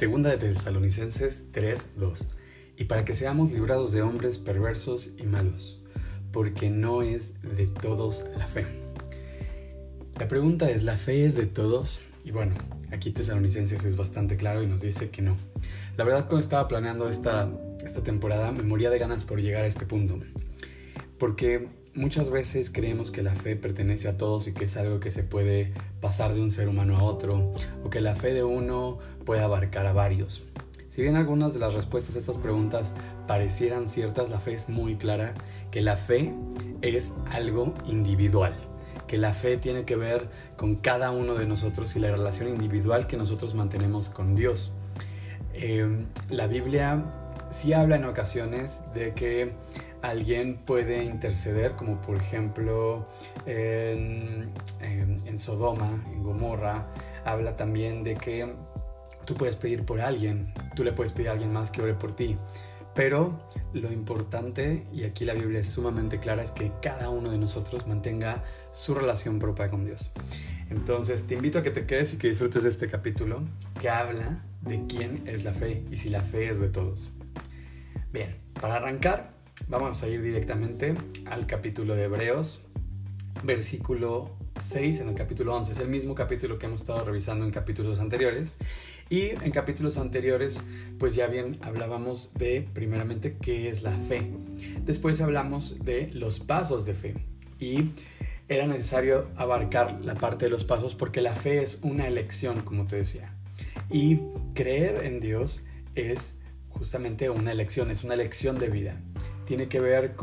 Segunda de Tesalonicenses 3:2. Y para que seamos librados de hombres perversos y malos, porque no es de todos la fe. La pregunta es, ¿la fe es de todos? Y bueno, aquí Tesalonicenses es bastante claro y nos dice que no. La verdad cuando estaba planeando esta, esta temporada me moría de ganas por llegar a este punto. Porque muchas veces creemos que la fe pertenece a todos y que es algo que se puede pasar de un ser humano a otro, o que la fe de uno puede abarcar a varios. Si bien algunas de las respuestas a estas preguntas parecieran ciertas, la fe es muy clara que la fe es algo individual, que la fe tiene que ver con cada uno de nosotros y la relación individual que nosotros mantenemos con Dios. Eh, la Biblia sí habla en ocasiones de que alguien puede interceder, como por ejemplo en, en, Sodoma, en Gomorra, habla también de que tú puedes pedir por alguien, tú le puedes pedir a alguien más que ore por ti. Pero lo importante, y aquí la Biblia es sumamente clara, es que cada uno de nosotros mantenga su relación propia con Dios. Entonces te invito a que te quedes y que disfrutes este capítulo que habla de quién es la fe y si la fe es de todos. Bien, para arrancar, Vamos a ir directamente al capítulo de Hebreos, versículo 6 en el capítulo 11. Es el mismo capítulo que hemos estado revisando en capítulos anteriores. Y en capítulos anteriores, pues ya bien hablábamos de primeramente qué es la fe. Después hablamos de los pasos de fe. Y era necesario abarcar la parte de los pasos porque la fe es una elección, como te decía. Y creer en Dios es justamente una elección, es una elección de vida tiene que ver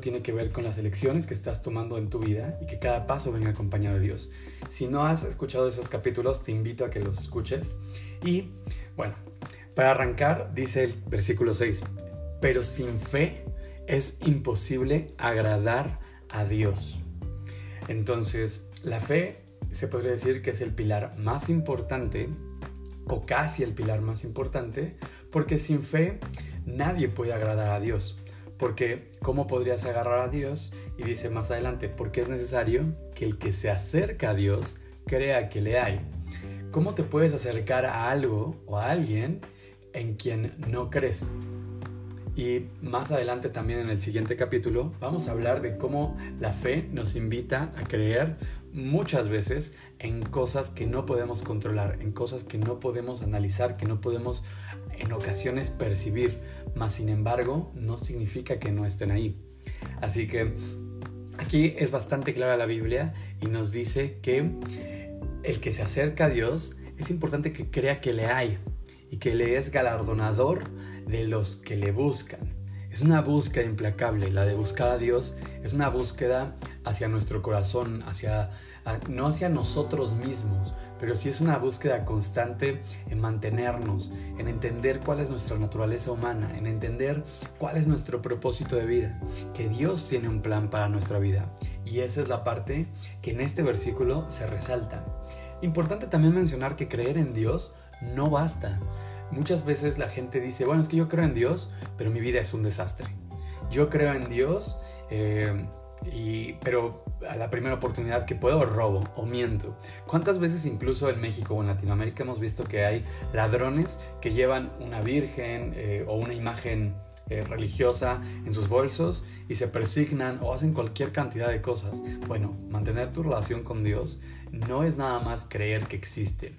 tiene que ver con las elecciones que estás tomando en tu vida y que cada paso venga acompañado de Dios. Si no has escuchado esos capítulos, te invito a que los escuches. Y bueno, para arrancar, dice el versículo 6, pero sin fe es imposible agradar a Dios. Entonces, la fe se podría decir que es el pilar más importante, o casi el pilar más importante, porque sin fe nadie puede agradar a Dios. Porque ¿cómo podrías agarrar a Dios? Y dice más adelante, porque es necesario que el que se acerca a Dios crea que le hay. ¿Cómo te puedes acercar a algo o a alguien en quien no crees? Y más adelante también en el siguiente capítulo vamos a hablar de cómo la fe nos invita a creer muchas veces en cosas que no podemos controlar, en cosas que no podemos analizar, que no podemos en ocasiones percibir, mas sin embargo no significa que no estén ahí. Así que aquí es bastante clara la Biblia y nos dice que el que se acerca a Dios es importante que crea que le hay y que le es galardonador de los que le buscan. Es una búsqueda implacable, la de buscar a Dios es una búsqueda hacia nuestro corazón, hacia no hacia nosotros mismos, pero sí es una búsqueda constante en mantenernos, en entender cuál es nuestra naturaleza humana, en entender cuál es nuestro propósito de vida, que Dios tiene un plan para nuestra vida. Y esa es la parte que en este versículo se resalta. Importante también mencionar que creer en Dios no basta. Muchas veces la gente dice, bueno, es que yo creo en Dios, pero mi vida es un desastre. Yo creo en Dios, eh, y, pero a la primera oportunidad que puedo robo o miento. ¿Cuántas veces incluso en México o en Latinoamérica hemos visto que hay ladrones que llevan una virgen eh, o una imagen eh, religiosa en sus bolsos y se persignan o hacen cualquier cantidad de cosas? Bueno, mantener tu relación con Dios no es nada más creer que existe.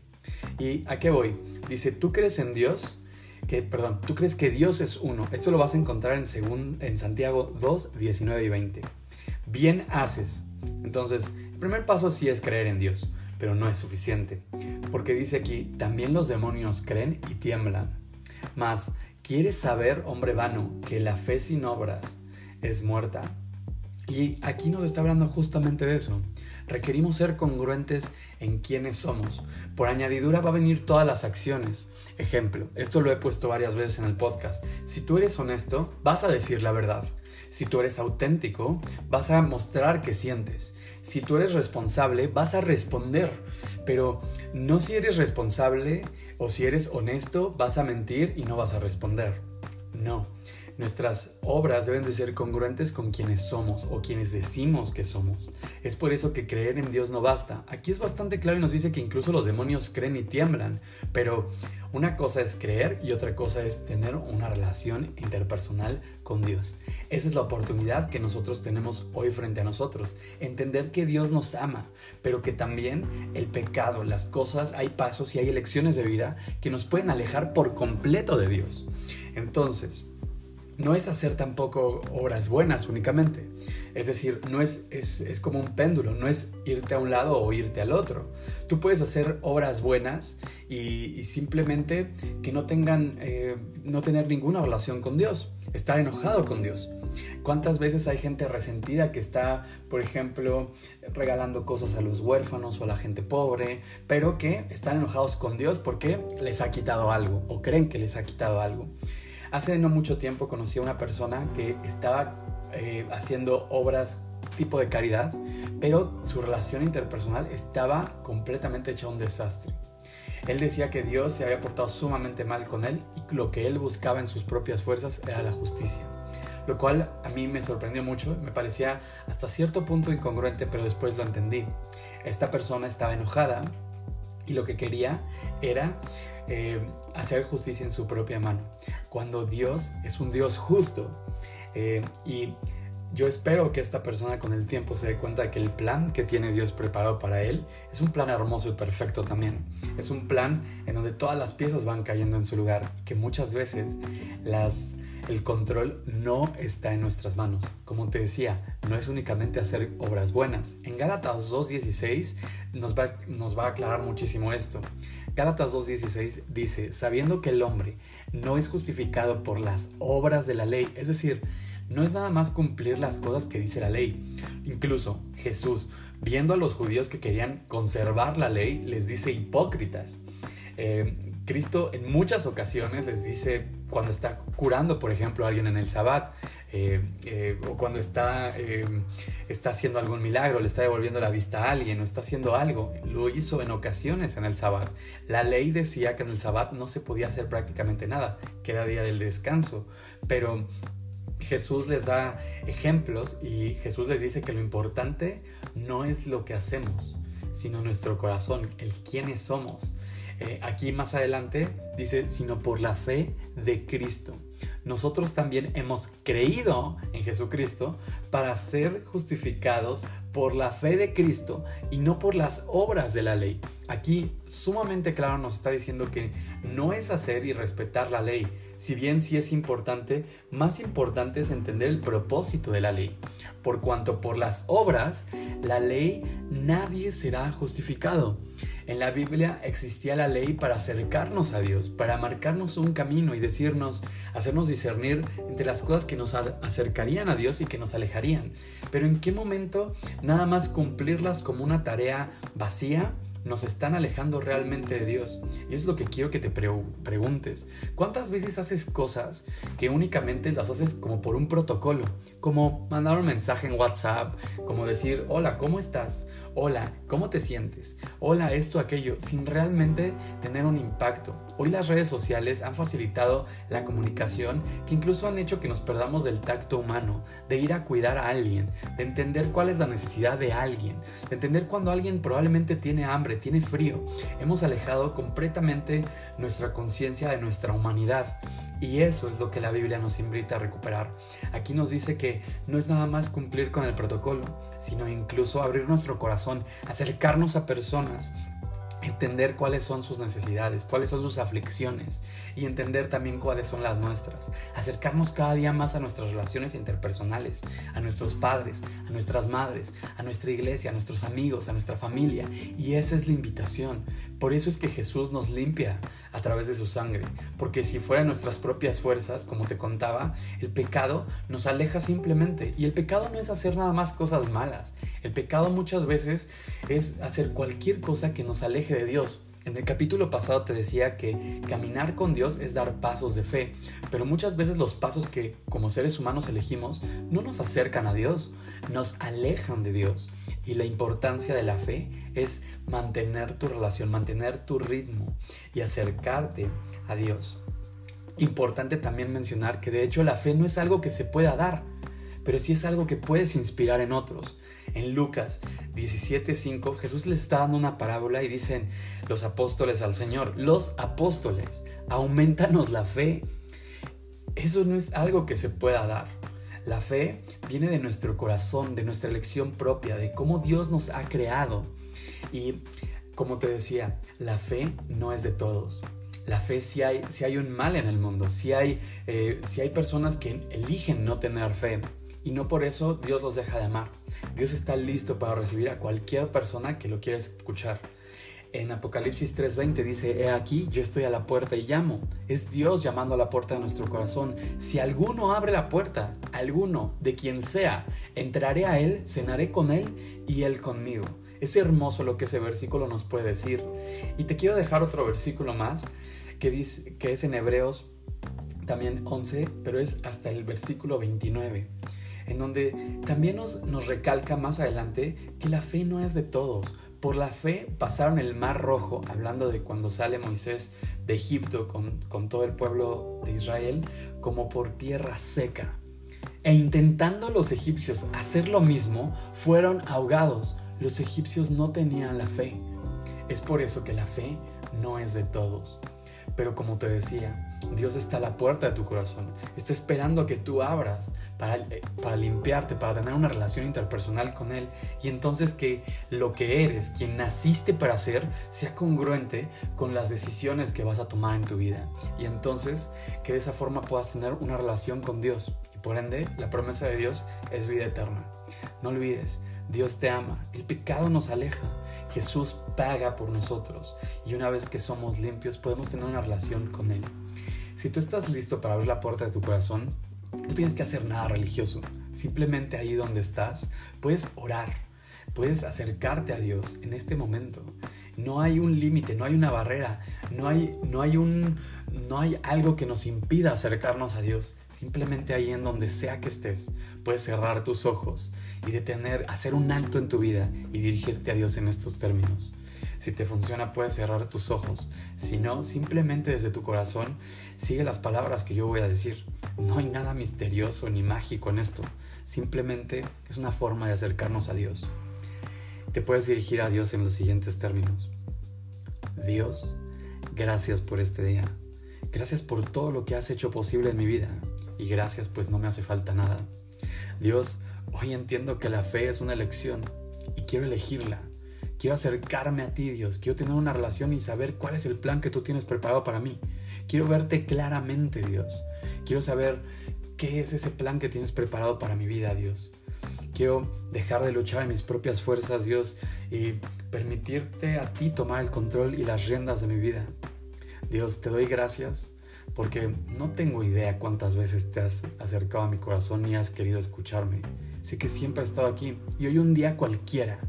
¿Y a qué voy? Dice, ¿tú crees en Dios? Que, perdón, tú crees que Dios es uno. Esto lo vas a encontrar en, en Santiago 2, 19 y 20 bien haces. Entonces, el primer paso sí es creer en Dios, pero no es suficiente, porque dice aquí, también los demonios creen y tiemblan. Mas, ¿quieres saber, hombre vano, que la fe sin obras es muerta? Y aquí nos está hablando justamente de eso. Requerimos ser congruentes en quiénes somos. Por añadidura va a venir todas las acciones. Ejemplo, esto lo he puesto varias veces en el podcast. Si tú eres honesto, vas a decir la verdad. Si tú eres auténtico, vas a mostrar que sientes. Si tú eres responsable, vas a responder. Pero no si eres responsable o si eres honesto, vas a mentir y no vas a responder. No. Nuestras obras deben de ser congruentes con quienes somos o quienes decimos que somos. Es por eso que creer en Dios no basta. Aquí es bastante claro y nos dice que incluso los demonios creen y tiemblan, pero una cosa es creer y otra cosa es tener una relación interpersonal con Dios. Esa es la oportunidad que nosotros tenemos hoy frente a nosotros. Entender que Dios nos ama, pero que también el pecado, las cosas, hay pasos y hay elecciones de vida que nos pueden alejar por completo de Dios. Entonces, no es hacer tampoco obras buenas únicamente. Es decir, no es, es, como un péndulo, no es irte a un lado o irte al otro. Tú puedes hacer obras buenas y, simplemente que no tengan, eh, no tener ninguna relación con Dios, estar enojado con Dios. ¿Cuántas veces hay gente resentida que está, por ejemplo, regalando cosas a los huérfanos o a la gente pobre, pero que están enojados con Dios porque les ha quitado algo o creen que les ha quitado algo? Hace no mucho tiempo conocí a una persona que estaba eh, haciendo obras tipo de caridad, pero su relación interpersonal estaba completamente hecha un desastre. Él decía que Dios se había portado sumamente mal con él y lo que él buscaba en sus propias fuerzas era la justicia. Lo cual a mí me sorprendió mucho, me parecía hasta cierto punto incongruente, pero después lo entendí. Esta persona estaba enojada y lo que quería era eh, hacer justicia en su propia mano, cuando Dios es un Dios justo. Eh, y yo espero que esta persona con el tiempo se dé cuenta de que el plan que tiene Dios preparado para él es un plan hermoso y perfecto también. Es un plan en donde todas las piezas van cayendo en su lugar, que muchas veces las el control no está en nuestras manos. Como te decía, no es únicamente hacer obras buenas. En Gálatas 2.16 nos va, nos va a aclarar muchísimo esto. Gálatas 2.16 dice, sabiendo que el hombre no es justificado por las obras de la ley, es decir, no es nada más cumplir las cosas que dice la ley. Incluso Jesús, viendo a los judíos que querían conservar la ley, les dice hipócritas. Eh, Cristo en muchas ocasiones les dice, cuando está curando, por ejemplo, a alguien en el Sabbat, eh, eh, o cuando está, está haciendo algún milagro, le está devolviendo la vista a alguien, o está haciendo algo, lo hizo en ocasiones en el Sabbat. La ley decía que en el Sabbat no se podía hacer prácticamente nada, que era día del descanso, pero Jesús les da ejemplos y Jesús les dice que lo importante no es lo que hacemos, sino nuestro corazón, el quiénes somos. Eh, aquí más adelante dice, sino por la fe de Cristo. Nosotros también hemos creído en Jesucristo para ser justificados por la fe de Cristo y no por las obras de la ley. Aquí sumamente claro nos está diciendo que no es hacer y respetar la ley. Si bien sí es importante, más importante es entender el propósito de la ley. Por cuanto por las obras, la ley nadie será justificado. En la Biblia existía la ley para acercarnos a Dios, para marcarnos un camino y decirnos, hacernos discernir entre las cosas que nos acercarían a Dios y que nos alejarían. Pero en qué momento nada más cumplirlas como una tarea vacía nos están alejando realmente de Dios. Y es lo que quiero que te preguntes. ¿Cuántas veces haces cosas que únicamente las haces como por un protocolo? Como mandar un mensaje en WhatsApp, como decir, hola, ¿cómo estás? Hola, ¿cómo te sientes? Hola, esto, aquello, sin realmente tener un impacto. Hoy las redes sociales han facilitado la comunicación que incluso han hecho que nos perdamos del tacto humano, de ir a cuidar a alguien, de entender cuál es la necesidad de alguien, de entender cuando alguien probablemente tiene hambre, tiene frío. Hemos alejado completamente nuestra conciencia de nuestra humanidad. Y eso es lo que la Biblia nos invita a recuperar. Aquí nos dice que no es nada más cumplir con el protocolo, sino incluso abrir nuestro corazón, acercarnos a personas entender cuáles son sus necesidades, cuáles son sus aflicciones y entender también cuáles son las nuestras. Acercarnos cada día más a nuestras relaciones interpersonales, a nuestros padres, a nuestras madres, a nuestra iglesia, a nuestros amigos, a nuestra familia. Y esa es la invitación. Por eso es que Jesús nos limpia a través de su sangre. Porque si fueran nuestras propias fuerzas, como te contaba, el pecado nos aleja simplemente. Y el pecado no es hacer nada más cosas malas. El pecado muchas veces es hacer cualquier cosa que nos aleje de Dios. En el capítulo pasado te decía que caminar con Dios es dar pasos de fe, pero muchas veces los pasos que como seres humanos elegimos no nos acercan a Dios, nos alejan de Dios. Y la importancia de la fe es mantener tu relación, mantener tu ritmo y acercarte a Dios. importante también mencionar que de hecho la fe no es algo que se pueda dar, pero sí es algo que puedes inspirar en otros. En Lucas 17:5 Jesús les está dando una parábola y dicen los apóstoles al Señor, los apóstoles, aumentanos la fe. Eso no es algo que se pueda dar. La fe viene de nuestro corazón, de nuestra elección propia, de cómo Dios nos ha creado. Y como te decía, la fe no es de todos. La fe si hay, si hay un mal en el mundo, si hay, eh, si hay personas que eligen no tener fe y no por eso Dios los deja de amar. Dios está listo para recibir a cualquier persona que lo quiera escuchar. En Apocalipsis 3:20 dice, He aquí, yo estoy a la puerta y llamo. Es Dios llamando a la puerta de nuestro corazón. Si alguno abre la puerta, alguno, de quien sea, entraré a él, cenaré con él y él conmigo. Es hermoso lo que ese versículo nos puede decir. Y te quiero dejar otro versículo más que, dice, que es en Hebreos también 11, pero es hasta el versículo 29 en donde también nos, recalca más adelante que la fe no es de todos, por la fe pasaron el mar rojo, hablando de cuando sale Moisés de Egipto con, con todo el pueblo de Israel, como por tierra seca. E intentando los egipcios hacer lo mismo, fueron ahogados. Los egipcios no tenían la fe. Es por eso que la fe no es de todos. Pero como te decía, Dios está a la puerta de tu corazón, está esperando que tú abras para, eh, para, limpiarte, para tener una relación interpersonal con Él y entonces que lo que eres, quien naciste para ser, sea congruente con las decisiones que vas a tomar en tu vida y entonces que de esa forma puedas tener una relación con Dios y por ende la promesa de Dios es vida eterna. No olvides, Dios te ama, el pecado nos aleja, Jesús paga por nosotros y una vez que somos limpios podemos tener una relación con Él. Si tú estás listo para abrir la puerta de tu corazón, no tienes que hacer nada religioso. Simplemente ahí donde estás, puedes orar, puedes acercarte a Dios en este momento. No hay un límite, no hay una barrera, no hay, no, hay un, no hay algo que nos impida acercarnos a Dios. Simplemente ahí en donde sea que estés, puedes cerrar tus ojos y detener, hacer un alto en tu vida y dirigirte a Dios en estos términos. Si te funciona, puedes cerrar tus ojos. Si no, simplemente desde tu corazón sigue las palabras que yo voy a decir. No hay nada misterioso ni mágico en esto. Simplemente es una forma de acercarnos a Dios. Te puedes dirigir a Dios en los siguientes términos. Dios, gracias por este día. Gracias por todo lo que has hecho posible en mi vida. Y gracias pues no me hace falta nada. Dios, hoy entiendo que la fe es una elección y quiero elegirla. Quiero acercarme a ti, Dios. Quiero tener una relación y saber cuál es el plan que tú tienes preparado para mí. Quiero verte claramente, Dios. Quiero saber qué es ese plan que tienes preparado para mi vida, Dios. Quiero dejar de luchar en mis propias fuerzas, Dios, y permitirte a ti tomar el control y las riendas de mi vida. Dios, te doy gracias porque no tengo idea cuántas veces te has acercado a mi corazón y has querido escucharme. Sé que siempre has estado aquí y hoy un día cualquiera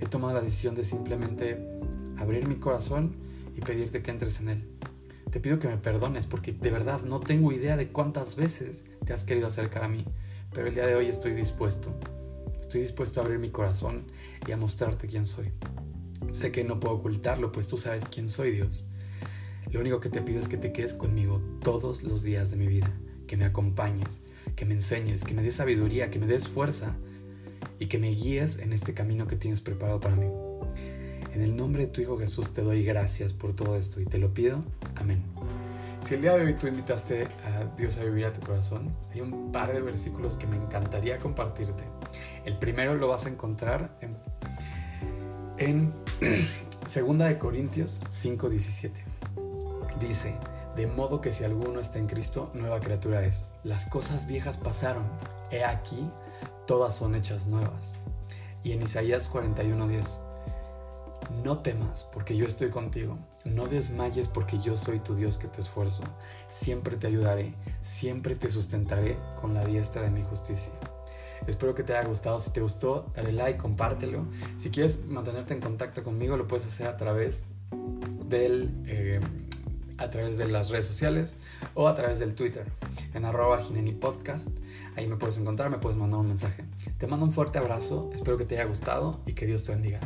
he tomado la decisión de simplemente abrir mi corazón y pedirte que entres en él. Te pido que me perdones porque de verdad no tengo idea de cuántas veces te has querido acercar a mí, pero el día de hoy estoy dispuesto. Estoy dispuesto a abrir mi corazón y a mostrarte quién soy. Sé que no puedo ocultarlo, pues tú sabes quién soy, Dios. Lo único que te pido es que te quedes conmigo todos los días de mi vida, que me acompañes, que me enseñes, que me des sabiduría, que me des fuerza y que me guíes en este camino que tienes preparado para mí. En el nombre de tu Hijo Jesús te doy gracias por todo esto y te lo pido. Amén. Si el día de hoy tú invitaste a Dios a vivir a tu corazón, hay un par de versículos que me encantaría compartirte. El primero lo vas a encontrar en, en 2 de Corintios 5:17. Dice, de modo que si alguno está en Cristo, nueva criatura es. Las cosas viejas pasaron. He aquí, todas son hechas nuevas. Y en Isaías 41:10, no temas porque yo estoy contigo, no desmayes porque yo soy tu Dios que te esfuerzo, siempre te ayudaré, siempre te sustentaré con la diestra de mi justicia. Espero que te haya gustado, si te gustó, dale like, compártelo. Si quieres mantenerte en contacto conmigo, lo puedes hacer a través del... Eh, a través de las redes sociales o a través del Twitter en arroba Podcast. Ahí me puedes encontrar, me puedes mandar un mensaje. Te mando un fuerte abrazo, espero que te haya gustado y que Dios te bendiga.